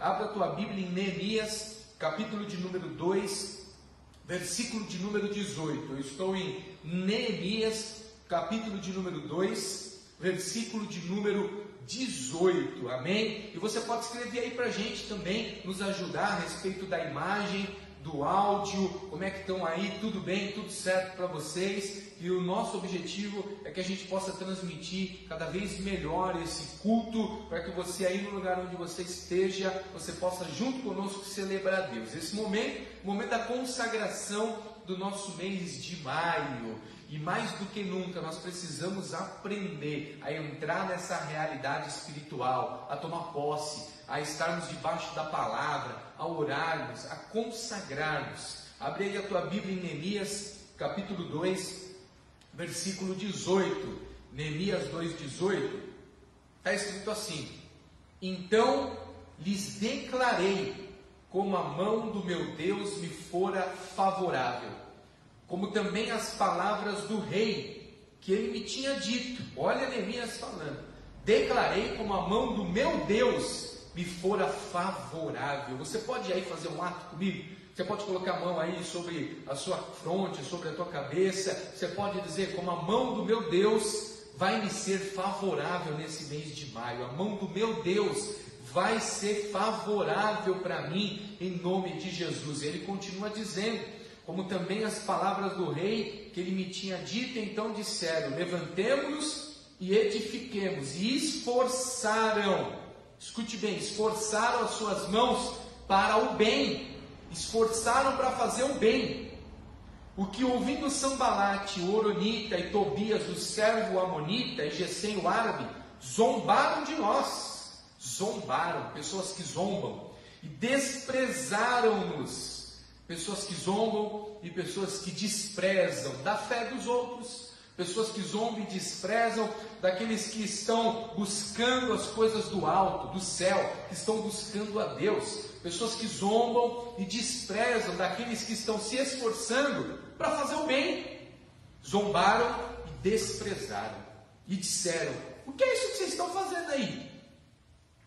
abra tua Bíblia em Neemias, capítulo de número 2, versículo de número 18. Eu estou em Neemias, capítulo de número 2, versículo de número 18. Amém? E você pode escrever aí para a gente também, nos ajudar a respeito da imagem, do áudio, como é que estão aí, tudo bem, tudo certo para vocês. E o nosso objetivo é que a gente possa transmitir cada vez melhor esse culto, para que você aí no lugar onde você esteja, você possa junto conosco celebrar a Deus. Esse momento, o momento da consagração do nosso mês de maio. E mais do que nunca, nós precisamos aprender a entrar nessa realidade espiritual, a tomar posse, a estarmos debaixo da palavra, a orarmos, a consagrarmos. Abre aí a tua Bíblia em Neemias, capítulo 2, versículo 18. Neemias 2,18. Está escrito assim: Então lhes declarei como a mão do meu Deus me fora favorável, como também as palavras do rei que ele me tinha dito. Olha Neemias falando: Declarei como a mão do meu Deus me fora favorável. Você pode aí fazer um ato comigo? Você pode colocar a mão aí sobre a sua fronte, sobre a tua cabeça. Você pode dizer, como a mão do meu Deus vai me ser favorável nesse mês de maio. A mão do meu Deus vai ser favorável para mim em nome de Jesus. Ele continua dizendo, como também as palavras do rei que ele me tinha dito, então disseram: levantemos-nos e edifiquemos, e esforçaram Escute bem, esforçaram as suas mãos para o bem, esforçaram para fazer o bem. O que ouvindo Sambalate, o Oronita e Tobias, o servo Amonita e Gesem, o árabe, zombaram de nós, zombaram, pessoas que zombam, e desprezaram-nos, pessoas que zombam e pessoas que desprezam da fé dos outros pessoas que zombam e desprezam daqueles que estão buscando as coisas do alto, do céu, que estão buscando a Deus, pessoas que zombam e desprezam daqueles que estão se esforçando para fazer o bem, zombaram e desprezaram e disseram: O que é isso que vocês estão fazendo aí?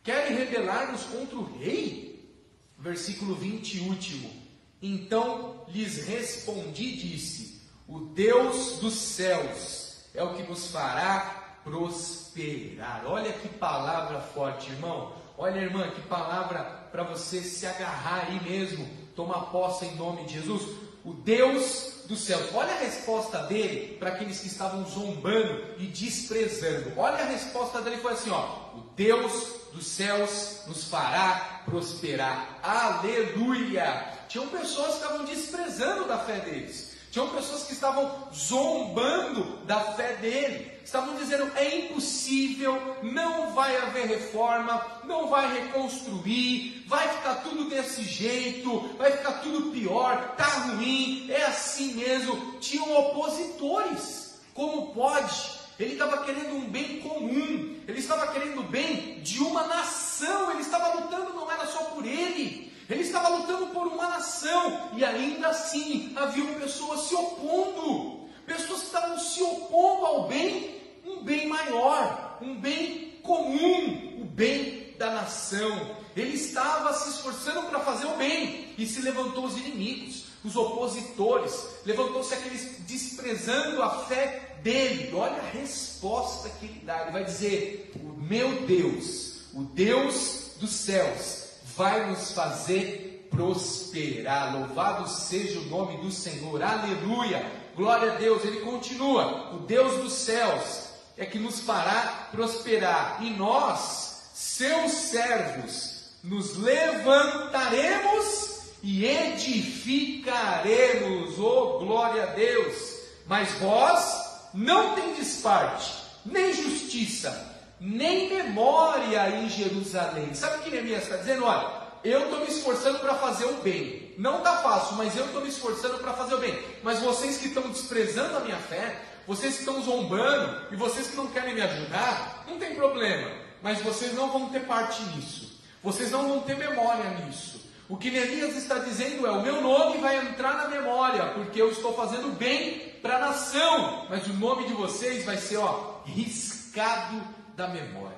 Querem rebelar-nos contra o rei? Versículo 20, último. Então lhes respondi e disse: o Deus dos céus é o que nos fará prosperar. Olha que palavra forte, irmão. Olha, irmã, que palavra para você se agarrar aí mesmo, tomar posse em nome de Jesus. O Deus dos céus. Olha a resposta dele para aqueles que estavam zombando e desprezando. Olha a resposta dele foi assim, ó: O Deus dos céus nos fará prosperar. Aleluia! Tinham pessoas que estavam desprezando da fé deles. Tinham pessoas que estavam zombando da fé dele, estavam dizendo: é impossível, não vai haver reforma, não vai reconstruir, vai ficar tudo desse jeito, vai ficar tudo pior, tá ruim, é assim mesmo. Tinham opositores, como pode? Ele estava querendo um bem comum, ele estava querendo o bem de uma nação, ele estava lutando, não era só por ele, ele estava lutando por uma nação e ainda assim havia pessoas se opondo, pessoas que estavam se opondo ao bem, um bem maior, um bem comum, o bem da nação. Ele estava se esforçando para fazer o bem e se levantou os inimigos, os opositores, levantou-se aqueles desprezando a fé dele. Olha a resposta que ele dá. Ele vai dizer: O meu Deus, o Deus dos céus, vai nos fazer prosperar. Louvado seja o nome do Senhor, aleluia, glória a Deus. Ele continua: o Deus dos céus é que nos fará prosperar, e nós, seus servos, nos levantaremos e edificaremos, oh glória a Deus. Mas vós não tendes parte, nem justiça, nem memória em Jerusalém. Sabe o que Neemias está dizendo? Olha, eu estou me esforçando para fazer o bem. Não está fácil, mas eu estou me esforçando para fazer o bem. Mas vocês que estão desprezando a minha fé, vocês que estão zombando e vocês que não querem me ajudar, não tem problema. Mas vocês não vão ter parte nisso. Vocês não vão ter memória nisso. O que Neemias está dizendo é: o meu nome vai entrar na memória, porque eu estou fazendo bem para a nação, mas o nome de vocês vai ser ó, riscado da memória.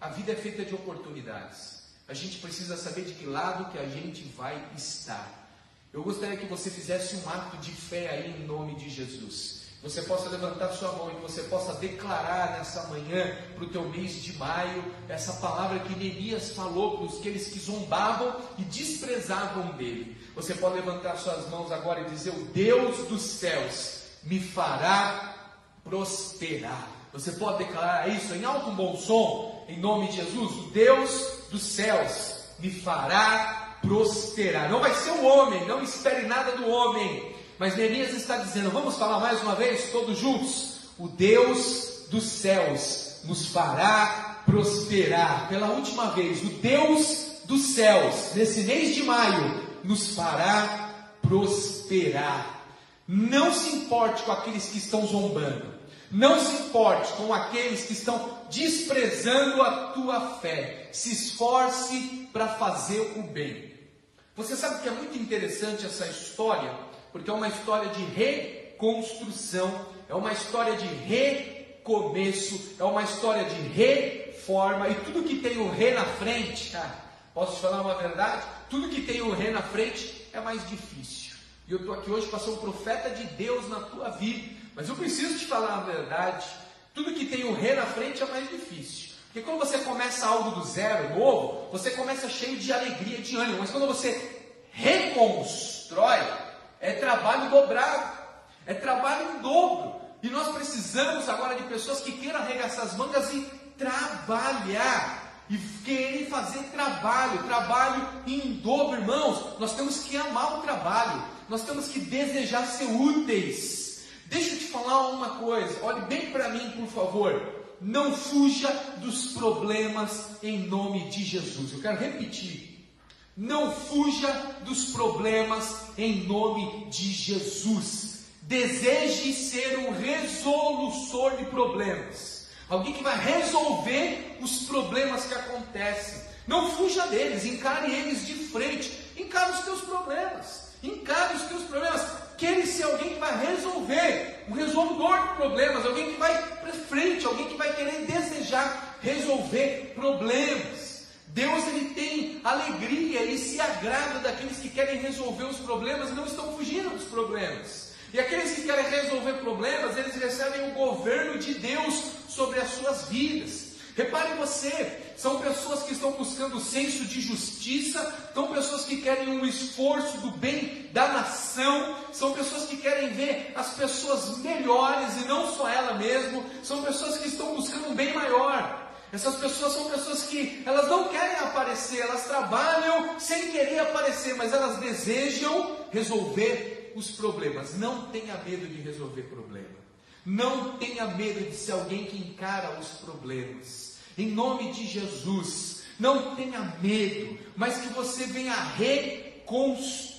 A vida é feita de oportunidades. A gente precisa saber de que lado que a gente vai estar. Eu gostaria que você fizesse um ato de fé aí em nome de Jesus. Você possa levantar sua mão e você possa declarar nessa manhã para o teu mês de maio essa palavra que Neemias falou para aqueles que zombavam e desprezavam dele. Você pode levantar suas mãos agora e dizer: O Deus dos céus me fará prosperar. Você pode declarar isso em alto bom som, em nome de Jesus: O Deus dos céus me fará prosperar. Não vai ser o homem, não espere nada do homem. Mas Neemias está dizendo: vamos falar mais uma vez, todos juntos. O Deus dos céus nos fará prosperar. Pela última vez, o Deus dos céus, nesse mês de maio, nos fará prosperar. Não se importe com aqueles que estão zombando. Não se importe com aqueles que estão desprezando a tua fé. Se esforce para fazer o bem. Você sabe que é muito interessante essa história, porque é uma história de reconstrução, é uma história de recomeço, é uma história de reforma, e tudo que tem o re na frente, cara, posso te falar uma verdade? Tudo que tem o re na frente é mais difícil. E eu estou aqui hoje para ser um profeta de Deus na tua vida. Mas eu preciso te falar a verdade. Tudo que tem o re na frente é mais difícil. Porque quando você começa algo do zero, novo, você começa cheio de alegria, de ânimo. Mas quando você reconstrói, é trabalho dobrado. É trabalho em dobro. E nós precisamos agora de pessoas que queiram arregaçar as mangas e trabalhar e querer fazer trabalho, trabalho em dobro, irmãos. Nós temos que amar o trabalho, nós temos que desejar ser úteis. Deixa eu te falar uma coisa, olhe bem para mim, por favor. Não fuja dos problemas em nome de Jesus. Eu quero repetir. Não fuja dos problemas em nome de Jesus. Deseje ser um resolutor de problemas. Alguém que vai resolver os problemas que acontecem. Não fuja deles, encare eles de frente. Encare os teus problemas. Encare os teus problemas. Queire ser alguém que vai resolver, um resolvedor de problemas, alguém que vai para frente, alguém que vai querer desejar resolver problemas. Deus ele tem alegria e se agrada daqueles que querem resolver os problemas e não estão fugindo dos problemas. E aqueles que querem resolver problemas, eles recebem o governo de Deus sobre as suas vidas. Repare você, são pessoas que estão buscando senso de justiça, são pessoas que querem um esforço do bem da nação, são pessoas que querem ver as pessoas melhores e não só ela mesmo, são pessoas que estão buscando um bem maior. Essas pessoas são pessoas que elas não querem aparecer, elas trabalham sem querer aparecer, mas elas desejam resolver os problemas. Não tenha medo de resolver problema. Não tenha medo de ser alguém que encara os problemas. Em nome de Jesus, não tenha medo, mas que você venha reconstruir.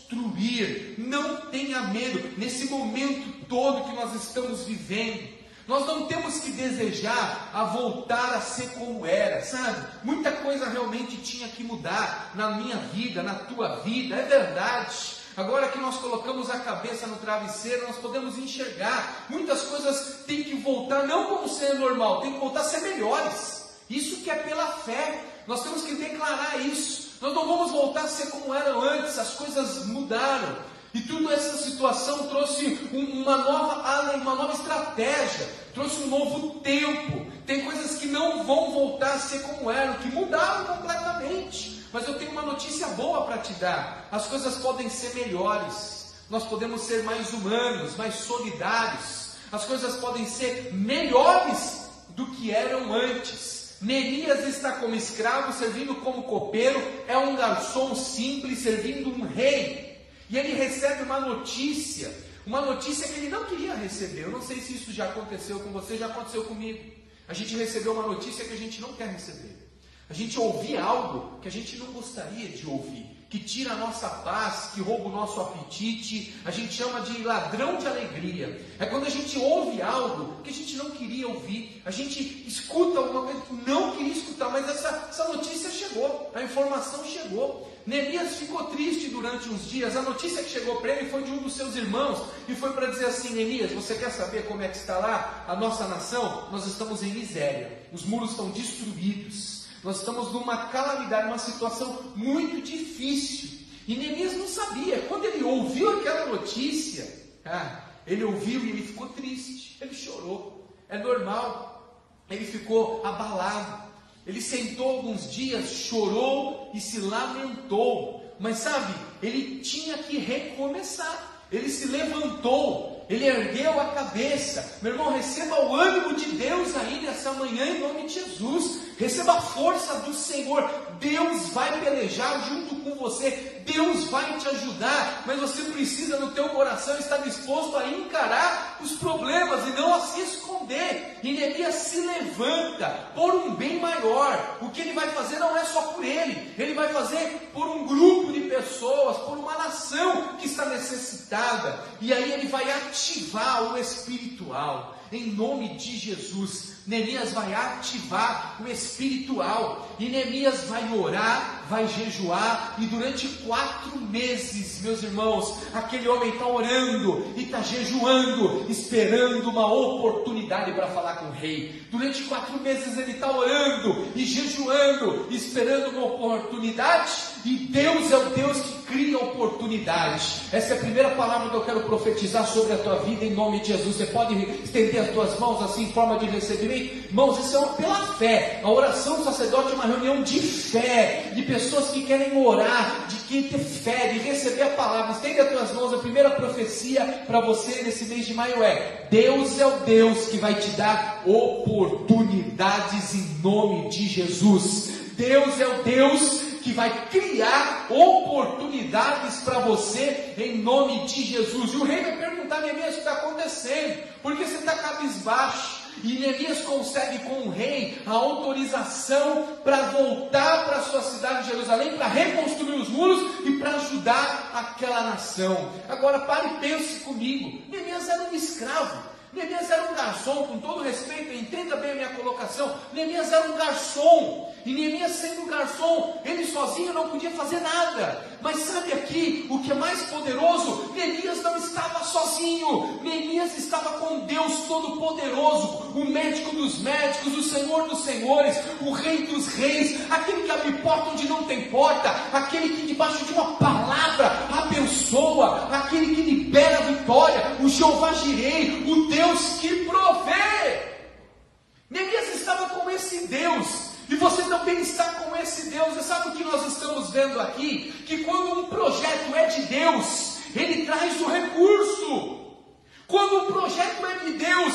Não tenha medo nesse momento todo que nós estamos vivendo. Nós não temos que desejar a voltar a ser como era, sabe? Muita coisa realmente tinha que mudar na minha vida, na tua vida, é verdade. Agora que nós colocamos a cabeça no travesseiro, nós podemos enxergar. Muitas coisas têm que voltar, não como ser normal, tem que voltar a ser melhores. Isso que é pela fé. Nós temos que declarar isso. Nós não vamos voltar a ser como eram antes, as coisas mudaram. E toda essa situação trouxe uma nova, uma nova estratégia, trouxe um novo tempo. Tem coisas que não vão voltar a ser como eram, que mudaram completamente. Mas eu tenho uma notícia boa para te dar: as coisas podem ser melhores, nós podemos ser mais humanos, mais solidários, as coisas podem ser melhores do que eram antes. Neemias está como escravo, servindo como copeiro, é um garçom simples, servindo um rei. E ele recebe uma notícia, uma notícia que ele não queria receber. Eu não sei se isso já aconteceu com você, já aconteceu comigo. A gente recebeu uma notícia que a gente não quer receber. A gente ouvir algo que a gente não gostaria de ouvir, que tira a nossa paz, que rouba o nosso apetite, a gente chama de ladrão de alegria. É quando a gente ouve algo que a gente não queria ouvir, a gente escuta alguma coisa que não queria escutar, mas essa, essa notícia chegou, a informação chegou. Neemias ficou triste durante uns dias. A notícia que chegou para ele foi de um dos seus irmãos e foi para dizer assim: Neemias, você quer saber como é que está lá a nossa nação? Nós estamos em miséria, os muros estão destruídos. Nós estamos numa calamidade, uma situação muito difícil. E Neemias não sabia. Quando ele ouviu aquela notícia, ah, ele ouviu e ele ficou triste. Ele chorou. É normal. Ele ficou abalado. Ele sentou alguns dias, chorou e se lamentou. Mas sabe, ele tinha que recomeçar. Ele se levantou, ele ergueu a cabeça. Meu irmão, receba o ânimo de Deus aí manhã em nome de Jesus. Receba a força do Senhor. Deus vai pelejar junto com você. Deus vai te ajudar. Mas você precisa no teu coração estar disposto a encarar os problemas e não a se esconder. E Neemias se levanta por um bem maior. O que ele vai fazer não é só por ele. Ele vai fazer por um grupo de pessoas, por uma nação que está necessitada. E aí ele vai ativar o espiritual. Em nome de Jesus. Neemias vai ativar o espiritual, e Neemias vai orar, vai jejuar, e durante quatro meses, meus irmãos, aquele homem está orando e está jejuando, esperando uma oportunidade para falar com o rei. Durante quatro meses ele está orando e jejuando, esperando uma oportunidade, e Deus é o Deus que cria oportunidades. Essa é a primeira palavra que eu quero profetizar sobre a tua vida em nome de Jesus. Você pode estender as tuas mãos assim em forma de recebimento. Irmãos, isso é pela fé. A oração do sacerdote é uma reunião de fé, de pessoas que querem orar, de quem ter fé, de receber a palavra. Estende as tuas mãos. A primeira profecia para você nesse mês de maio é: Deus é o Deus que vai te dar oportunidades em nome de Jesus. Deus é o Deus que vai criar oportunidades para você em nome de Jesus. E o rei vai perguntar, Neemias, o que está acontecendo? Por que você está cabisbaixo? E Neemias consegue com o rei a autorização para voltar para a sua cidade de Jerusalém, para reconstruir os muros e para ajudar aquela nação. Agora pare e pense comigo: Neemias era um escravo. Neemias era um garçom, com todo respeito, entenda bem a minha colocação. Neemias era um garçom, e Neemias sendo um garçom, ele sozinho não podia fazer nada. Mas sabe aqui o que é mais poderoso? Neemias não estava sozinho, Neemias estava com Deus Todo-Poderoso, o médico dos médicos, o Senhor dos senhores, o Rei dos reis, aquele que abre porta onde não tem porta, aquele que debaixo de uma palavra abençoa, aquele que libera a vitória, o Jeová Jirei, o Deus Deus que provê. Neemias estava com esse Deus. E você também está com esse Deus. E sabe o que nós estamos vendo aqui? Que quando um projeto é de Deus, ele traz o recurso. Quando um projeto é de Deus,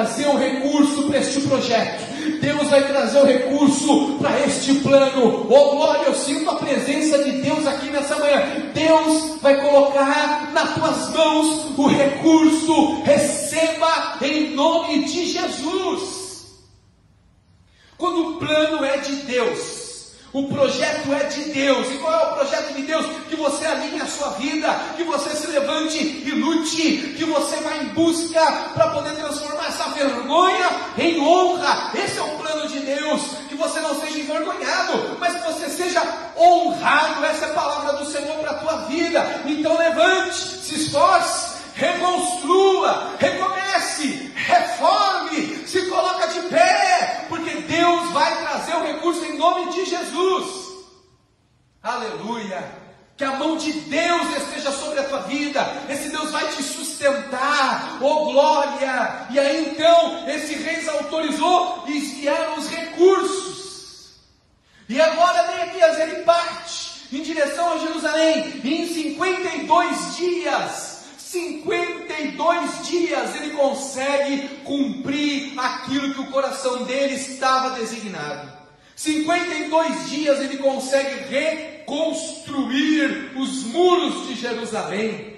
trazer o recurso para este projeto. Deus vai trazer o recurso para este plano. Oh glória, eu sinto a presença de Deus aqui nessa manhã. Deus vai colocar nas tuas mãos o recurso. Receba em nome de Jesus. Quando o plano é de Deus, o projeto é de Deus. E qual é o projeto de Deus? Que você alinhe a sua vida, que você se levante e lute, que você vá em busca para poder transformar essa vergonha em honra. Esse é o plano de Deus. Que você não seja envergonhado, mas que você seja honrado. Essa é a palavra do Senhor para a tua vida. Então levante, se esforce, reconstrua, recomece, reforme, se coloca de pé, porque Deus vai trazer o recurso em nome de Jesus. Aleluia. Que a mão de Deus esteja sobre a tua vida. Esse Deus vai te sustentar. Oh glória! E aí então, esse rei autorizou e vieram os recursos. E agora Neemias ele parte em direção a Jerusalém. E em 52 dias 52 dias ele consegue cumprir aquilo que o coração dele estava designado. 52 dias ele consegue reconstruir os muros de Jerusalém.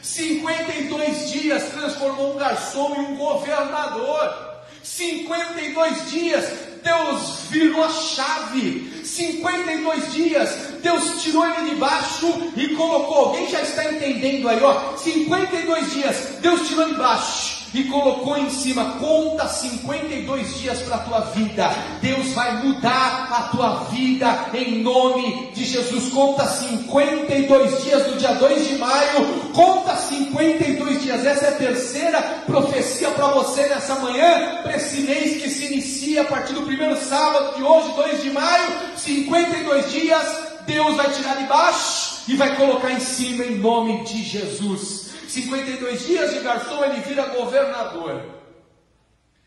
52 dias transformou um garçom em um governador. 52 dias, Deus virou a chave. 52 dias, Deus tirou ele de baixo e colocou. Alguém já está entendendo aí, ó? 52 dias, Deus tirou de baixo e colocou em cima, conta 52 dias para a tua vida. Deus vai mudar a tua vida em nome de Jesus. Conta 52 dias do dia 2 de maio, conta 52 dias. Essa é a terceira profecia para você nessa manhã, para esse mês que se inicia a partir do primeiro sábado de hoje, 2 de maio, 52 dias. Deus vai tirar de baixo e vai colocar em cima em nome de Jesus. 52 dias de garçom, ele vira governador.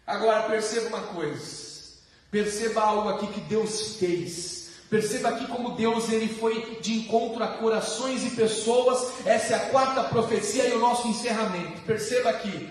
Agora perceba uma coisa. Perceba algo aqui que Deus fez. Perceba aqui como Deus ele foi de encontro a corações e pessoas. Essa é a quarta profecia e o nosso encerramento. Perceba aqui.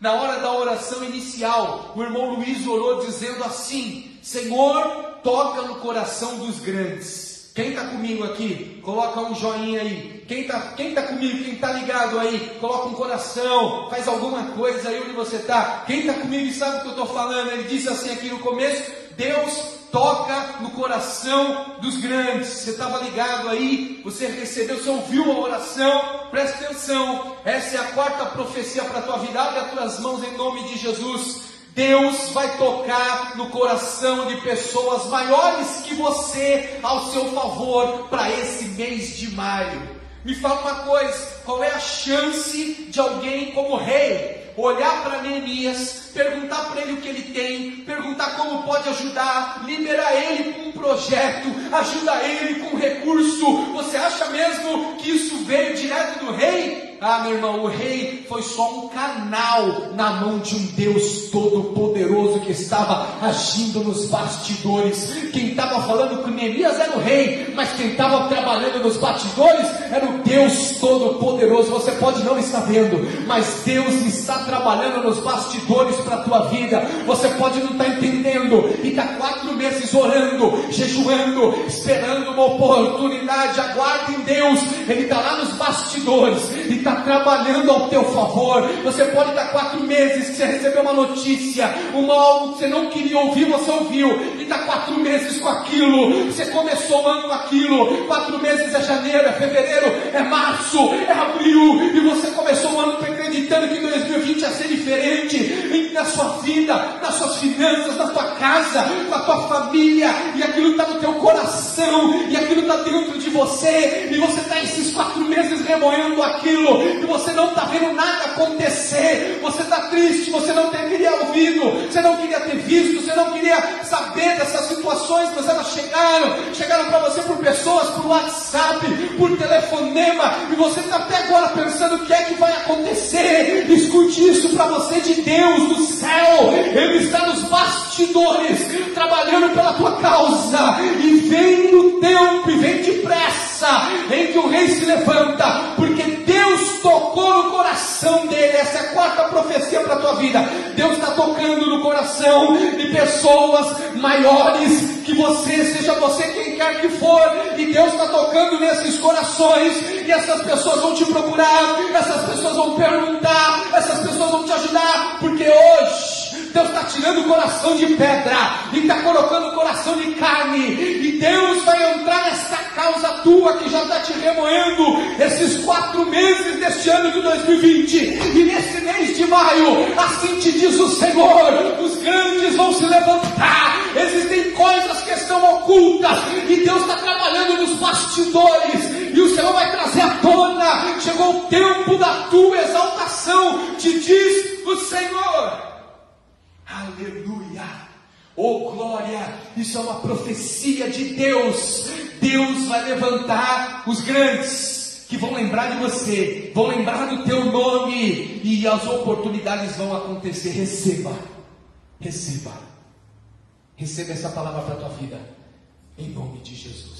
Na hora da oração inicial, o irmão Luiz orou dizendo assim: Senhor, toca no coração dos grandes. Quem está comigo aqui? Coloca um joinha aí. Quem está quem tá comigo? Quem está ligado aí? Coloca um coração. Faz alguma coisa aí onde você está. Quem está comigo e sabe o que eu estou falando? Ele disse assim aqui no começo: Deus toca no coração dos grandes. Você estava ligado aí? Você recebeu, você ouviu a oração? Presta atenção. Essa é a quarta profecia para a tua vida. Abre as tuas mãos em nome de Jesus. Deus vai tocar no coração de pessoas maiores que você ao seu favor para esse mês de maio. Me fala uma coisa: qual é a chance de alguém como rei olhar para Neemias, perguntar para ele o que ele tem, perguntar como pode ajudar, liberar ele com um projeto, ajudar ele com um recurso? Você acha mesmo que isso veio direto do rei? Ah, meu irmão, o rei foi só um canal na mão de um Deus todo-poderoso que estava agindo nos bastidores. Quem estava falando com Neemias era o rei, mas quem estava trabalhando nos bastidores era o Deus todo-poderoso. Você pode não estar vendo, mas Deus está trabalhando nos bastidores para a tua vida. Você pode não estar entendendo e está quatro meses orando, jejuando, esperando uma oportunidade. Aguarde em Deus, Ele está lá nos bastidores está trabalhando ao teu favor. Você pode estar quatro meses que você recebeu uma notícia, uma algo que você não queria ouvir, você ouviu, e está quatro meses com aquilo. Você começou o ano com aquilo, quatro meses é janeiro, é fevereiro, é março, é abril, e você começou o ano acreditando que 2020 ia ser diferente na sua vida, nas suas finanças, na tua casa, com a tua família, e aquilo está no teu coração, e aquilo está dentro de você, e você está esses quatro meses remoendo aquilo, e você não está vendo nada acontecer, você está triste, você não teria ouvido, você não queria ter visto, você não queria saber dessas situações, mas elas chegaram, chegaram para você por pessoas, por WhatsApp, por telefonema, e você está até agora pensando o que é que vai acontecer. Escute isso para você de Deus do céu, Ele está nos bastidores, trabalhando pela tua causa, e vem no tempo, e vem depressa, em que o rei se levanta, porque Essa é a quarta profecia para a tua vida. Deus está tocando no coração de pessoas maiores que você, seja você quem quer que for, e Deus está tocando nesses corações, e essas pessoas vão te procurar, essas pessoas vão perguntar, essas pessoas vão te ajudar, porque hoje Deus está tirando o coração de pedra e está colocando o coração de carne. E Deus vai entrar nessa causa tua que já está te remoendo esses quatro meses deste ano de 2020. E nesse mês de maio, assim te diz o Senhor: os grandes vão se levantar. Existem coisas que estão ocultas e Deus está trabalhando nos bastidores. E o Senhor vai trazer à tona. Chegou o tempo da tua exaltação, te diz o Senhor. Aleluia! Oh glória! Isso é uma profecia de Deus. Deus vai levantar os grandes que vão lembrar de você, vão lembrar do teu nome e as oportunidades vão acontecer. Receba, receba, receba essa palavra para a tua vida, em nome de Jesus.